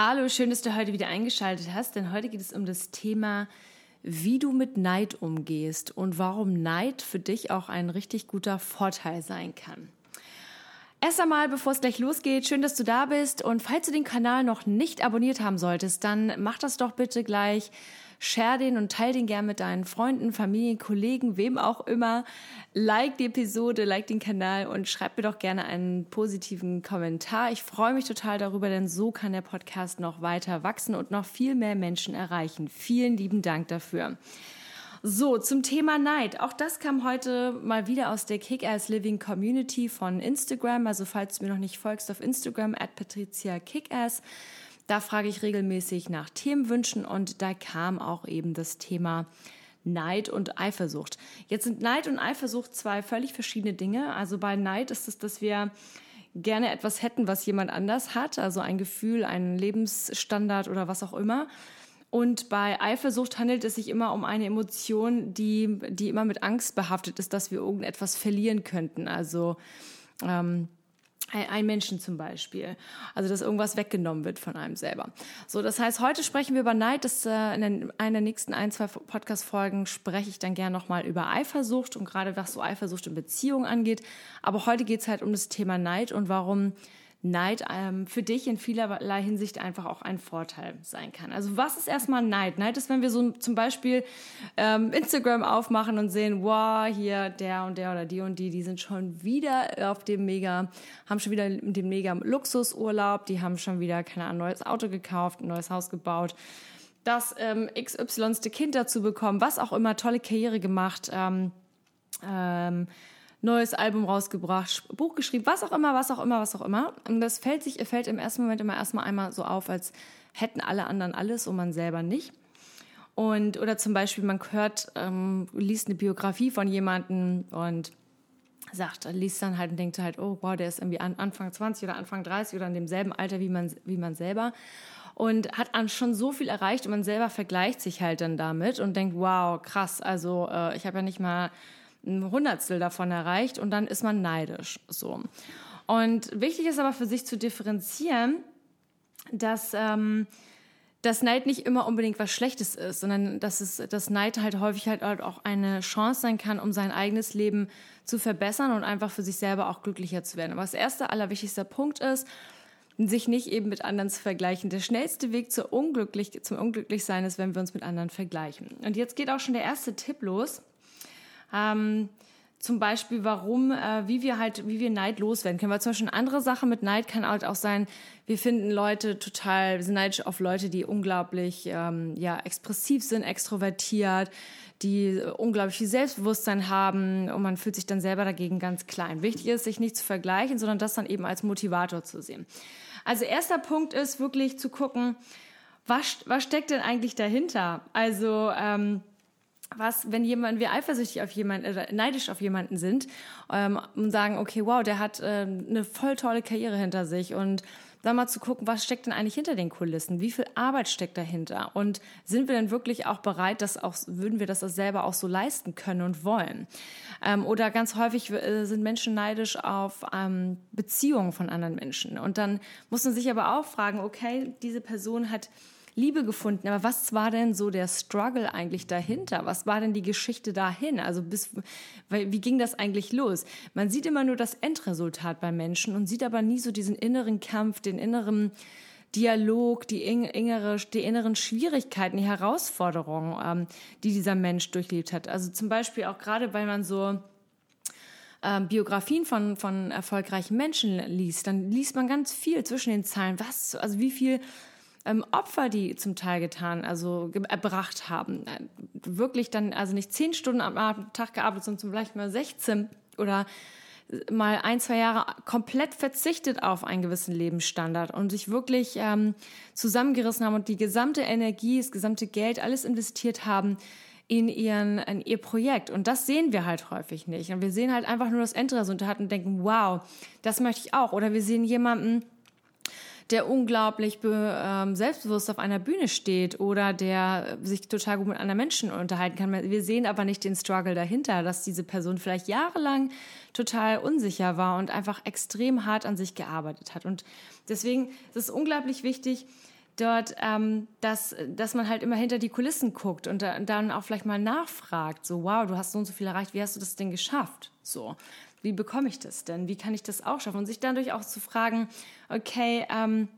Hallo, schön, dass du heute wieder eingeschaltet hast, denn heute geht es um das Thema, wie du mit Neid umgehst und warum Neid für dich auch ein richtig guter Vorteil sein kann. Erst einmal, bevor es gleich losgeht, schön, dass du da bist. Und falls du den Kanal noch nicht abonniert haben solltest, dann mach das doch bitte gleich. Share den und teile den gern mit deinen Freunden, Familien, Kollegen, wem auch immer. Like die Episode, like den Kanal und schreib mir doch gerne einen positiven Kommentar. Ich freue mich total darüber, denn so kann der Podcast noch weiter wachsen und noch viel mehr Menschen erreichen. Vielen lieben Dank dafür. So, zum Thema Neid. Auch das kam heute mal wieder aus der Kick-Ass Living Community von Instagram. Also falls du mir noch nicht folgst auf Instagram, at Patricia Kickass. Da frage ich regelmäßig nach Themenwünschen und da kam auch eben das Thema Neid und Eifersucht. Jetzt sind Neid und Eifersucht zwei völlig verschiedene Dinge. Also bei Neid ist es, dass wir gerne etwas hätten, was jemand anders hat, also ein Gefühl, einen Lebensstandard oder was auch immer. Und bei Eifersucht handelt es sich immer um eine Emotion, die, die immer mit Angst behaftet ist, dass wir irgendetwas verlieren könnten. Also ähm, ein Menschen zum Beispiel. Also, dass irgendwas weggenommen wird von einem selber. So, das heißt, heute sprechen wir über Neid. Das, äh, in einer der nächsten ein, zwei Podcast-Folgen spreche ich dann gerne nochmal über Eifersucht und gerade was so Eifersucht in Beziehungen angeht. Aber heute geht es halt um das Thema Neid und warum Neid ähm, für dich in vielerlei Hinsicht einfach auch ein Vorteil sein kann. Also was ist erstmal Neid? Neid ist, wenn wir so zum Beispiel ähm, Instagram aufmachen und sehen, wow, hier der und der oder die und die, die sind schon wieder auf dem mega, haben schon wieder den mega Luxusurlaub, die haben schon wieder, keine Ahnung, neues Auto gekauft, ein neues Haus gebaut das ähm, XYste Kind dazu bekommen, was auch immer, tolle Karriere gemacht, ähm, ähm, neues Album rausgebracht, Buch geschrieben, was auch immer, was auch immer, was auch immer. Und das fällt sich, fällt im ersten Moment immer erstmal einmal so auf, als hätten alle anderen alles und man selber nicht. Und, oder zum Beispiel, man hört, ähm, liest eine Biografie von jemandem und sagt, liest dann halt und denkt halt, oh wow, der ist irgendwie an, Anfang 20 oder Anfang 30 oder in demselben Alter wie man, wie man selber und hat schon so viel erreicht und man selber vergleicht sich halt dann damit und denkt, wow, krass, also äh, ich habe ja nicht mal ein Hundertstel davon erreicht und dann ist man neidisch. So. Und wichtig ist aber für sich zu differenzieren, dass ähm, dass Neid nicht immer unbedingt was Schlechtes ist, sondern dass es, dass Neid halt häufig halt auch eine Chance sein kann, um sein eigenes Leben zu verbessern und einfach für sich selber auch glücklicher zu werden. Aber das erste, allerwichtigste Punkt ist, sich nicht eben mit anderen zu vergleichen. Der schnellste Weg zur Unglücklich, zum Unglücklichsein ist, wenn wir uns mit anderen vergleichen. Und jetzt geht auch schon der erste Tipp los. Ähm, zum Beispiel, warum, äh, wie wir halt, wie wir Neid loswerden können. Weil zum Beispiel eine andere Sache mit Neid kann halt auch sein, wir finden Leute total, wir sind neidisch auf Leute, die unglaublich, ähm, ja, expressiv sind, extrovertiert, die unglaublich viel Selbstbewusstsein haben und man fühlt sich dann selber dagegen ganz klein. Wichtig ist, sich nicht zu vergleichen, sondern das dann eben als Motivator zu sehen. Also erster Punkt ist wirklich zu gucken, was, was steckt denn eigentlich dahinter? Also, ähm, was, wenn jemand, wir eifersüchtig auf jemanden, äh, neidisch auf jemanden sind ähm, und sagen, okay, wow, der hat äh, eine voll tolle Karriere hinter sich und dann mal zu gucken, was steckt denn eigentlich hinter den Kulissen? Wie viel Arbeit steckt dahinter? Und sind wir denn wirklich auch bereit, das auch, würden wir das selber auch so leisten können und wollen? Ähm, oder ganz häufig äh, sind Menschen neidisch auf ähm, Beziehungen von anderen Menschen. Und dann muss man sich aber auch fragen, okay, diese Person hat Liebe gefunden. Aber was war denn so der Struggle eigentlich dahinter? Was war denn die Geschichte dahin? Also bis, wie ging das eigentlich los? Man sieht immer nur das Endresultat bei Menschen und sieht aber nie so diesen inneren Kampf, den inneren Dialog, die, innere, die inneren Schwierigkeiten, die Herausforderungen, ähm, die dieser Mensch durchlebt hat. Also zum Beispiel auch gerade, weil man so ähm, Biografien von, von erfolgreichen Menschen liest, dann liest man ganz viel zwischen den Zeilen. Was, also wie viel ähm, Opfer, die zum Teil getan, also erbracht haben. Äh, wirklich dann, also nicht zehn Stunden am Tag gearbeitet, sondern vielleicht mal 16 oder mal ein, zwei Jahre komplett verzichtet auf einen gewissen Lebensstandard und sich wirklich ähm, zusammengerissen haben und die gesamte Energie, das gesamte Geld, alles investiert haben in, ihren, in ihr Projekt. Und das sehen wir halt häufig nicht. Und wir sehen halt einfach nur das Endresultat und denken, wow, das möchte ich auch. Oder wir sehen jemanden, der unglaublich ähm, selbstbewusst auf einer Bühne steht oder der sich total gut mit anderen Menschen unterhalten kann. Wir sehen aber nicht den Struggle dahinter, dass diese Person vielleicht jahrelang total unsicher war und einfach extrem hart an sich gearbeitet hat. Und deswegen ist es unglaublich wichtig, dort, ähm, dass, dass man halt immer hinter die Kulissen guckt und da, dann auch vielleicht mal nachfragt, so, wow, du hast so und so viel erreicht, wie hast du das denn geschafft? So, wie bekomme ich das denn? Wie kann ich das auch schaffen? Und sich dadurch auch zu fragen, okay, ähm,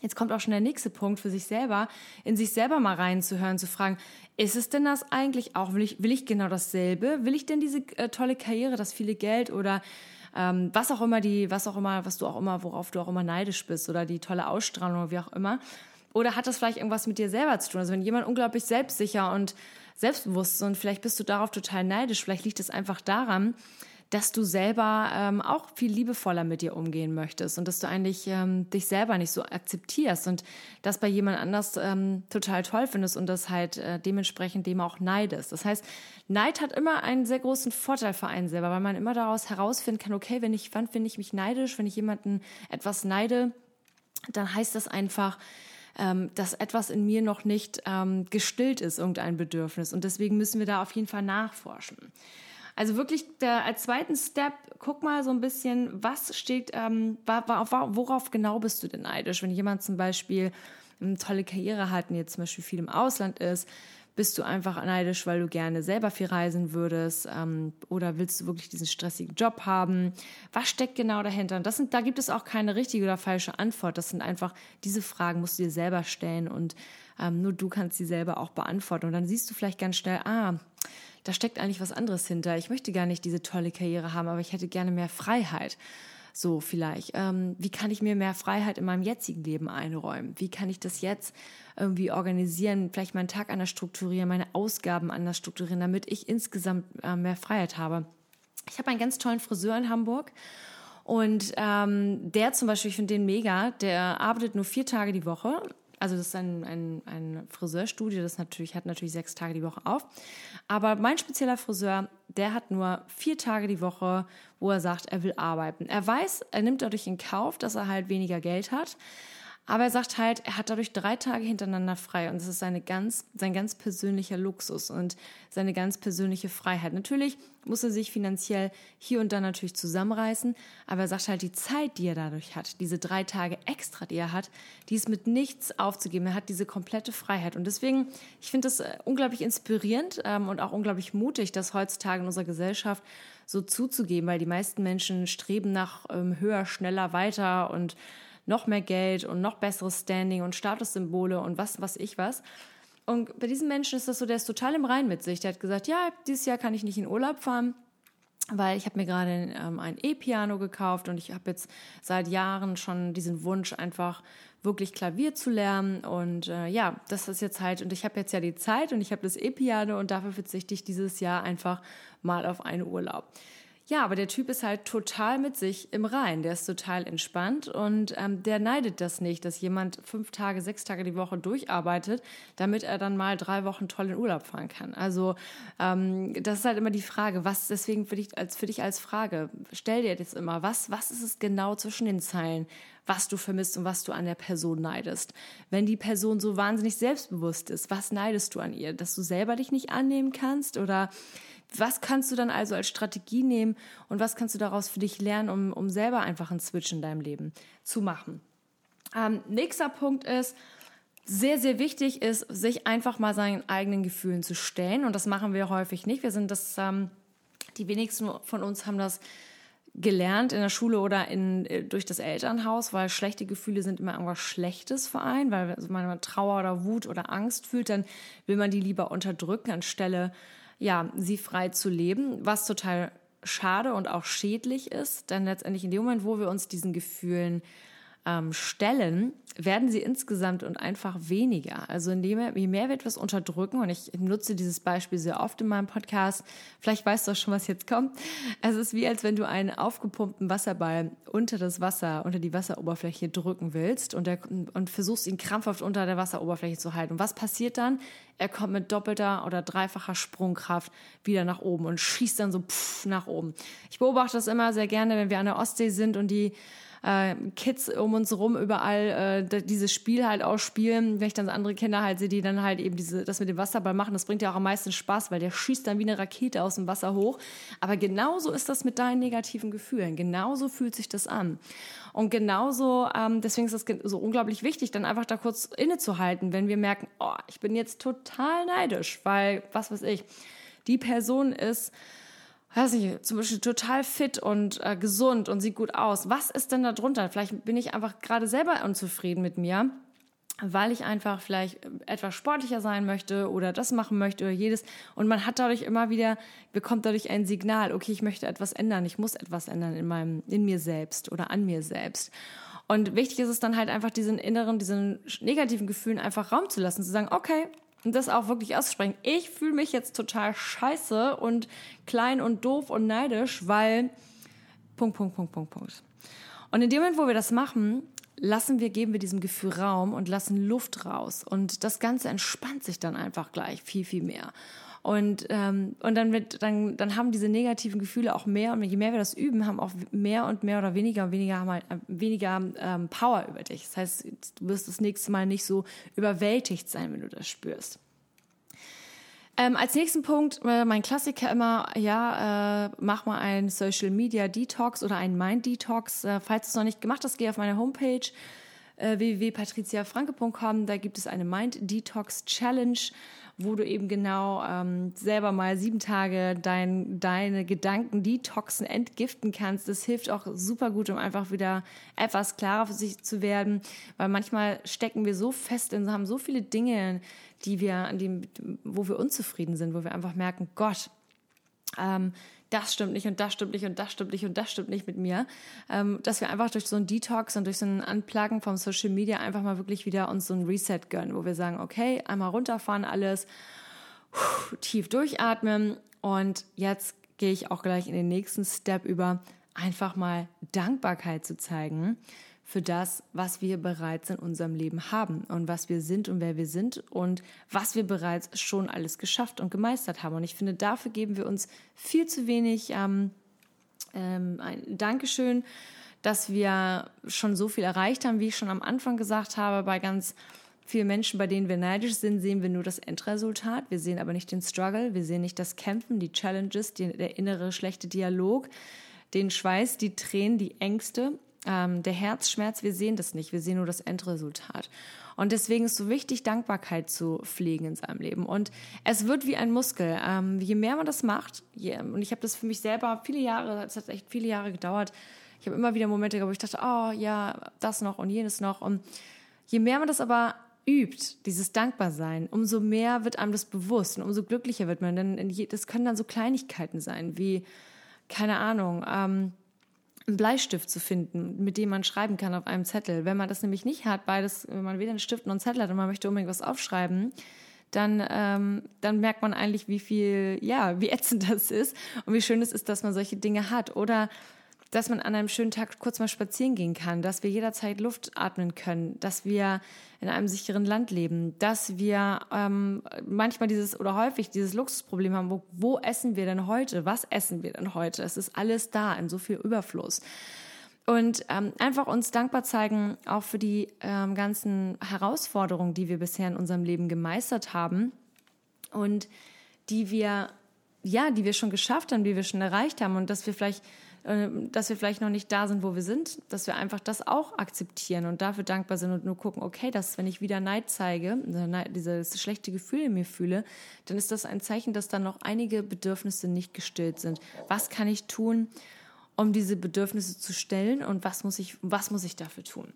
Jetzt kommt auch schon der nächste Punkt für sich selber, in sich selber mal reinzuhören, zu fragen, ist es denn das eigentlich auch? Will ich, will ich genau dasselbe? Will ich denn diese äh, tolle Karriere, das viele Geld oder ähm, was auch immer die, was auch immer, was du auch immer, worauf du auch immer neidisch bist oder die tolle Ausstrahlung oder wie auch immer? Oder hat das vielleicht irgendwas mit dir selber zu tun? Also wenn jemand unglaublich selbstsicher und selbstbewusst ist und vielleicht bist du darauf total neidisch, vielleicht liegt es einfach daran, dass du selber ähm, auch viel liebevoller mit dir umgehen möchtest und dass du eigentlich ähm, dich selber nicht so akzeptierst und das bei jemand anders ähm, total toll findest und das halt äh, dementsprechend dem auch neidest. Das heißt, Neid hat immer einen sehr großen Vorteil für einen selber, weil man immer daraus herausfinden kann, okay, wenn ich, wann finde ich mich neidisch, wenn ich jemanden etwas neide, dann heißt das einfach, ähm, dass etwas in mir noch nicht ähm, gestillt ist, irgendein Bedürfnis. Und deswegen müssen wir da auf jeden Fall nachforschen. Also wirklich der, als zweiten Step, guck mal so ein bisschen, was steht, ähm, worauf genau bist du denn neidisch? Wenn jemand zum Beispiel eine tolle Karriere hat und jetzt zum Beispiel viel im Ausland ist, bist du einfach neidisch, weil du gerne selber viel reisen würdest? Ähm, oder willst du wirklich diesen stressigen Job haben? Was steckt genau dahinter? Und das sind, da gibt es auch keine richtige oder falsche Antwort. Das sind einfach, diese Fragen musst du dir selber stellen und ähm, nur du kannst sie selber auch beantworten. Und dann siehst du vielleicht ganz schnell, ah, da steckt eigentlich was anderes hinter. Ich möchte gar nicht diese tolle Karriere haben, aber ich hätte gerne mehr Freiheit. So vielleicht. Ähm, wie kann ich mir mehr Freiheit in meinem jetzigen Leben einräumen? Wie kann ich das jetzt irgendwie organisieren? Vielleicht meinen Tag anders strukturieren, meine Ausgaben anders strukturieren, damit ich insgesamt äh, mehr Freiheit habe. Ich habe einen ganz tollen Friseur in Hamburg. Und ähm, der zum Beispiel, ich finde den mega, der arbeitet nur vier Tage die Woche also das ist ein, ein, ein Friseurstudio, das natürlich hat natürlich sechs Tage die Woche auf. Aber mein spezieller Friseur, der hat nur vier Tage die Woche, wo er sagt, er will arbeiten. Er weiß, er nimmt dadurch in Kauf, dass er halt weniger Geld hat. Aber er sagt halt, er hat dadurch drei Tage hintereinander frei und es ist seine ganz, sein ganz persönlicher Luxus und seine ganz persönliche Freiheit. Natürlich muss er sich finanziell hier und da natürlich zusammenreißen, aber er sagt halt, die Zeit, die er dadurch hat, diese drei Tage extra, die er hat, die ist mit nichts aufzugeben. Er hat diese komplette Freiheit und deswegen, ich finde das äh, unglaublich inspirierend ähm, und auch unglaublich mutig, das heutzutage in unserer Gesellschaft so zuzugeben, weil die meisten Menschen streben nach ähm, höher, schneller, weiter und noch mehr Geld und noch besseres Standing und Statussymbole und was, was ich was. Und bei diesen Menschen ist das so, der ist total im Rein mit sich. Der hat gesagt, ja, dieses Jahr kann ich nicht in Urlaub fahren, weil ich habe mir gerade ähm, ein E-Piano gekauft und ich habe jetzt seit Jahren schon diesen Wunsch, einfach wirklich Klavier zu lernen. Und äh, ja, das ist jetzt halt, und ich habe jetzt ja die Zeit und ich habe das E-Piano und dafür verzichte ich dieses Jahr einfach mal auf einen Urlaub. Ja, aber der Typ ist halt total mit sich im Rein. Der ist total entspannt und ähm, der neidet das nicht, dass jemand fünf Tage, sechs Tage die Woche durcharbeitet, damit er dann mal drei Wochen toll in Urlaub fahren kann. Also ähm, das ist halt immer die Frage, was deswegen für dich als für dich als Frage stell dir jetzt immer, was was ist es genau zwischen den Zeilen, was du vermisst und was du an der Person neidest. Wenn die Person so wahnsinnig selbstbewusst ist, was neidest du an ihr, dass du selber dich nicht annehmen kannst oder was kannst du dann also als Strategie nehmen und was kannst du daraus für dich lernen, um, um selber einfach einen Switch in deinem Leben zu machen? Ähm, nächster Punkt ist, sehr, sehr wichtig ist, sich einfach mal seinen eigenen Gefühlen zu stellen. Und das machen wir häufig nicht. Wir sind das, ähm, die wenigsten von uns haben das gelernt in der Schule oder in, äh, durch das Elternhaus, weil schlechte Gefühle sind immer irgendwas Schlechtes für einen, weil wenn man Trauer oder Wut oder Angst fühlt, dann will man die lieber unterdrücken, anstelle ja, sie frei zu leben, was total schade und auch schädlich ist, denn letztendlich in dem Moment, wo wir uns diesen Gefühlen ähm, stellen, werden sie insgesamt und einfach weniger. Also indem je mehr wir etwas unterdrücken, und ich nutze dieses Beispiel sehr oft in meinem Podcast, vielleicht weißt du auch schon, was jetzt kommt. Es ist wie, als wenn du einen aufgepumpten Wasserball unter das Wasser, unter die Wasseroberfläche drücken willst und, der, und versuchst ihn krampfhaft unter der Wasseroberfläche zu halten. Und was passiert dann? Er kommt mit doppelter oder dreifacher Sprungkraft wieder nach oben und schießt dann so pff, nach oben. Ich beobachte das immer sehr gerne, wenn wir an der Ostsee sind und die äh, Kids um uns rum überall äh, dieses Spiel halt ausspielen. Wenn ich dann andere Kinder halt sehe, die dann halt eben diese, das mit dem Wasserball machen, das bringt ja auch am meisten Spaß, weil der schießt dann wie eine Rakete aus dem Wasser hoch. Aber genauso ist das mit deinen negativen Gefühlen. Genauso fühlt sich das an. Und genauso, ähm, deswegen ist es so unglaublich wichtig, dann einfach da kurz innezuhalten, wenn wir merken, oh, ich bin jetzt total neidisch, weil, was weiß ich, die Person ist weiß nicht, zum Beispiel total fit und äh, gesund und sieht gut aus. Was ist denn da drunter? Vielleicht bin ich einfach gerade selber unzufrieden mit mir, weil ich einfach vielleicht etwas sportlicher sein möchte oder das machen möchte oder jedes. Und man hat dadurch immer wieder, bekommt dadurch ein Signal, okay, ich möchte etwas ändern, ich muss etwas ändern in meinem, in mir selbst oder an mir selbst. Und wichtig ist es dann halt einfach diesen inneren, diesen negativen Gefühlen einfach Raum zu lassen, zu sagen, okay, und das auch wirklich auszusprechen. Ich fühle mich jetzt total scheiße und klein und doof und neidisch, weil Punkt, Punkt, Punkt, Punkt, Punkt. Und in dem Moment, wo wir das machen, lassen wir, geben wir diesem Gefühl Raum und lassen Luft raus. Und das Ganze entspannt sich dann einfach gleich viel, viel mehr. Und, ähm, und dann, wird, dann, dann haben diese negativen Gefühle auch mehr und je mehr wir das üben, haben auch mehr und mehr oder weniger und weniger haben halt äh, weniger ähm, Power über dich. Das heißt, du wirst das nächste Mal nicht so überwältigt sein, wenn du das spürst. Ähm, als nächsten Punkt, äh, mein Klassiker immer, ja, äh, mach mal einen Social Media Detox oder einen Mind Detox. Äh, falls du es noch nicht gemacht hast, geh auf meine Homepage äh, www.patriziafranke.com. Da gibt es eine Mind Detox Challenge wo du eben genau ähm, selber mal sieben Tage dein, deine Gedanken detoxen, entgiften kannst. Das hilft auch super gut, um einfach wieder etwas klarer für sich zu werden, weil manchmal stecken wir so fest in, haben so viele Dinge, die wir, an dem, wo wir unzufrieden sind, wo wir einfach merken, Gott, ähm, das stimmt nicht und das stimmt nicht und das stimmt nicht und das stimmt nicht mit mir, ähm, dass wir einfach durch so ein Detox und durch so ein Unpluggen vom Social Media einfach mal wirklich wieder uns so ein Reset gönnen, wo wir sagen, okay, einmal runterfahren alles, tief durchatmen und jetzt gehe ich auch gleich in den nächsten Step über, einfach mal Dankbarkeit zu zeigen für das, was wir bereits in unserem Leben haben und was wir sind und wer wir sind und was wir bereits schon alles geschafft und gemeistert haben. Und ich finde, dafür geben wir uns viel zu wenig ähm, ähm, ein Dankeschön, dass wir schon so viel erreicht haben, wie ich schon am Anfang gesagt habe, bei ganz vielen Menschen, bei denen wir neidisch sind, sehen wir nur das Endresultat. Wir sehen aber nicht den Struggle, wir sehen nicht das Kämpfen, die Challenges, die, der innere schlechte Dialog, den Schweiß, die Tränen, die Ängste ähm, der Herzschmerz, wir sehen das nicht, wir sehen nur das Endresultat. Und deswegen ist so wichtig, Dankbarkeit zu pflegen in seinem Leben. Und es wird wie ein Muskel. Ähm, je mehr man das macht, je, und ich habe das für mich selber viele Jahre, es hat echt viele Jahre gedauert. Ich habe immer wieder Momente gehabt, wo ich dachte, oh ja, das noch und jenes noch. Und je mehr man das aber übt, dieses Dankbarsein, umso mehr wird einem das bewusst und umso glücklicher wird man. Denn das können dann so Kleinigkeiten sein, wie, keine Ahnung, ähm, einen Bleistift zu finden, mit dem man schreiben kann auf einem Zettel. Wenn man das nämlich nicht hat, beides, wenn man weder einen Stift noch einen Zettel hat und man möchte unbedingt was aufschreiben, dann, ähm, dann merkt man eigentlich, wie viel, ja, wie ätzend das ist und wie schön es ist, dass man solche Dinge hat. Oder dass man an einem schönen Tag kurz mal spazieren gehen kann, dass wir jederzeit Luft atmen können, dass wir in einem sicheren Land leben, dass wir ähm, manchmal dieses oder häufig dieses Luxusproblem haben, wo, wo essen wir denn heute? Was essen wir denn heute? Es ist alles da in so viel Überfluss. Und ähm, einfach uns dankbar zeigen, auch für die ähm, ganzen Herausforderungen, die wir bisher in unserem Leben gemeistert haben und die wir, ja, die wir schon geschafft haben, die wir schon erreicht haben und dass wir vielleicht dass wir vielleicht noch nicht da sind, wo wir sind, dass wir einfach das auch akzeptieren und dafür dankbar sind und nur gucken, okay, dass wenn ich wieder Neid zeige, dieses schlechte Gefühl in mir fühle, dann ist das ein Zeichen, dass dann noch einige Bedürfnisse nicht gestillt sind. Was kann ich tun, um diese Bedürfnisse zu stellen und was muss ich, was muss ich dafür tun?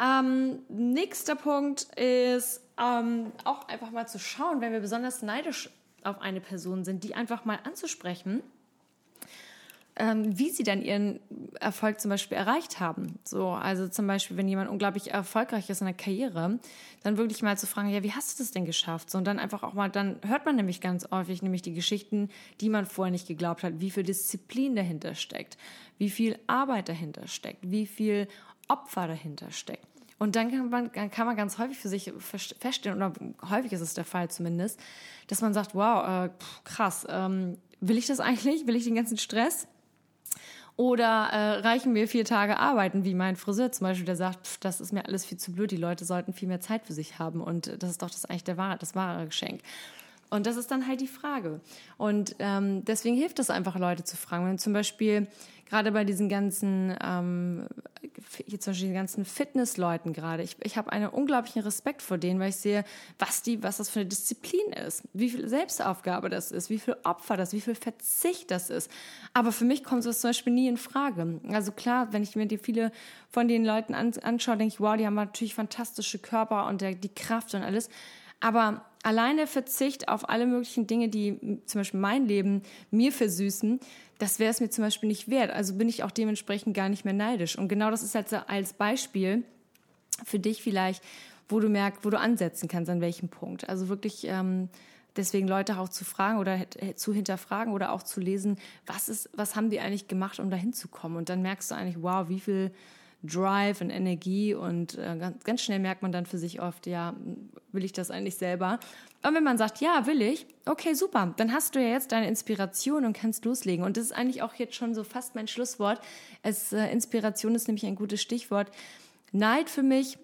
Ähm, nächster Punkt ist ähm, auch einfach mal zu schauen, wenn wir besonders neidisch auf eine Person sind, die einfach mal anzusprechen ähm, wie sie dann ihren Erfolg zum Beispiel erreicht haben. So, also zum Beispiel, wenn jemand unglaublich erfolgreich ist in der Karriere, dann wirklich mal zu fragen, ja, wie hast du das denn geschafft? So, und dann einfach auch mal, dann hört man nämlich ganz häufig nämlich die Geschichten, die man vorher nicht geglaubt hat, wie viel Disziplin dahinter steckt, wie viel Arbeit dahinter steckt, wie viel Opfer dahinter steckt. Und dann kann man, kann man ganz häufig für sich feststellen, oder häufig ist es der Fall zumindest, dass man sagt, wow, äh, krass, ähm, will ich das eigentlich? Will ich den ganzen Stress? Oder äh, reichen mir vier Tage arbeiten, wie mein Friseur zum Beispiel, der sagt, pff, das ist mir alles viel zu blöd, die Leute sollten viel mehr Zeit für sich haben und das ist doch das eigentlich der wahre, das wahre Geschenk. Und das ist dann halt die Frage. Und ähm, deswegen hilft es einfach, Leute zu fragen. Wenn zum Beispiel gerade bei diesen ganzen, ähm, hier zum Beispiel die ganzen Fitnessleuten gerade, ich, ich habe einen unglaublichen Respekt vor denen, weil ich sehe, was die, was das für eine Disziplin ist, wie viel Selbstaufgabe das ist, wie viel Opfer das, wie viel Verzicht das ist. Aber für mich kommt sowas zum Beispiel nie in Frage. Also klar, wenn ich mir die viele von den Leuten an, anschaue, denke ich, wow, die haben natürlich fantastische Körper und der, die Kraft und alles. Aber alleine Verzicht auf alle möglichen Dinge, die zum Beispiel mein Leben mir versüßen, das wäre es mir zum Beispiel nicht wert. Also bin ich auch dementsprechend gar nicht mehr neidisch. Und genau das ist halt so als Beispiel für dich vielleicht, wo du merkst, wo du ansetzen kannst, an welchem Punkt. Also wirklich ähm, deswegen Leute auch zu fragen oder zu hinterfragen oder auch zu lesen, was ist, was haben die eigentlich gemacht, um da hinzukommen? Und dann merkst du eigentlich, wow, wie viel Drive und Energie und äh, ganz, schnell merkt man dann für sich oft, ja, will ich das eigentlich selber? Und wenn man sagt, ja, will ich, okay, super, dann hast du ja jetzt deine Inspiration und kannst loslegen. Und das ist eigentlich auch jetzt schon so fast mein Schlusswort. Es, äh, Inspiration ist nämlich ein gutes Stichwort. Neid für mich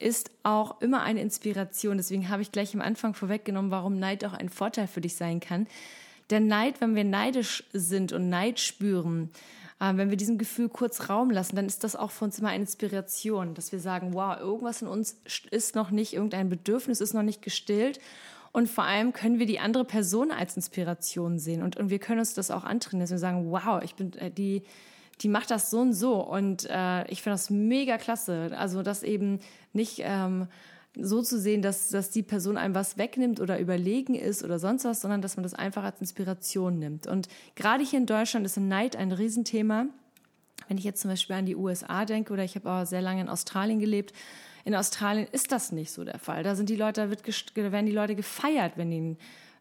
ist auch immer eine Inspiration. Deswegen habe ich gleich am Anfang vorweggenommen, warum Neid auch ein Vorteil für dich sein kann. Denn Neid, wenn wir neidisch sind und Neid spüren, äh, wenn wir diesem Gefühl kurz Raum lassen, dann ist das auch für uns immer eine Inspiration, dass wir sagen, wow, irgendwas in uns ist noch nicht, irgendein Bedürfnis ist noch nicht gestillt. Und vor allem können wir die andere Person als Inspiration sehen. Und, und wir können uns das auch antrainieren, dass wir sagen, wow, ich bin äh, die, die macht das so und so. Und äh, ich finde das mega klasse. Also, dass eben nicht ähm, so zu sehen, dass, dass die Person einem was wegnimmt oder überlegen ist oder sonst was, sondern dass man das einfach als Inspiration nimmt. Und gerade hier in Deutschland ist Neid ein Riesenthema. Wenn ich jetzt zum Beispiel an die USA denke oder ich habe auch sehr lange in Australien gelebt, in Australien ist das nicht so der Fall. Da sind die Leute, da, wird, da werden die Leute gefeiert, wenn die ein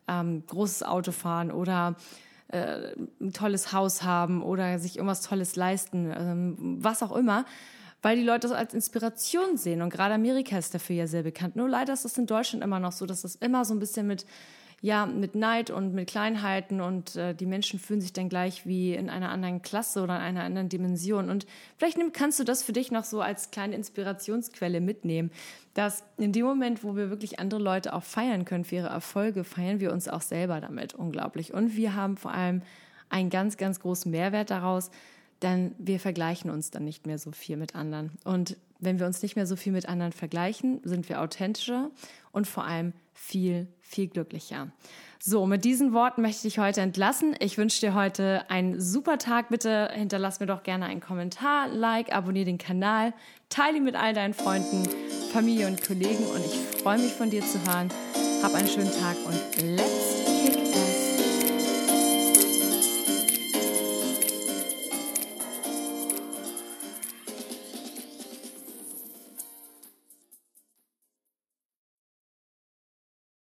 ähm, großes Auto fahren oder äh, ein tolles Haus haben oder sich irgendwas Tolles leisten, ähm, was auch immer weil die Leute das als Inspiration sehen. Und gerade Amerika ist dafür ja sehr bekannt. Nur leider ist das in Deutschland immer noch so, dass das immer so ein bisschen mit, ja, mit Neid und mit Kleinheiten und äh, die Menschen fühlen sich dann gleich wie in einer anderen Klasse oder in einer anderen Dimension. Und vielleicht kannst du das für dich noch so als kleine Inspirationsquelle mitnehmen, dass in dem Moment, wo wir wirklich andere Leute auch feiern können für ihre Erfolge, feiern wir uns auch selber damit unglaublich. Und wir haben vor allem einen ganz, ganz großen Mehrwert daraus, denn wir vergleichen uns dann nicht mehr so viel mit anderen. Und wenn wir uns nicht mehr so viel mit anderen vergleichen, sind wir authentischer und vor allem viel, viel glücklicher. So, mit diesen Worten möchte ich dich heute entlassen. Ich wünsche dir heute einen super Tag. Bitte hinterlass mir doch gerne einen Kommentar, like, abonniere den Kanal, teile ihn mit all deinen Freunden, Familie und Kollegen und ich freue mich von dir zu hören. Hab einen schönen Tag und let's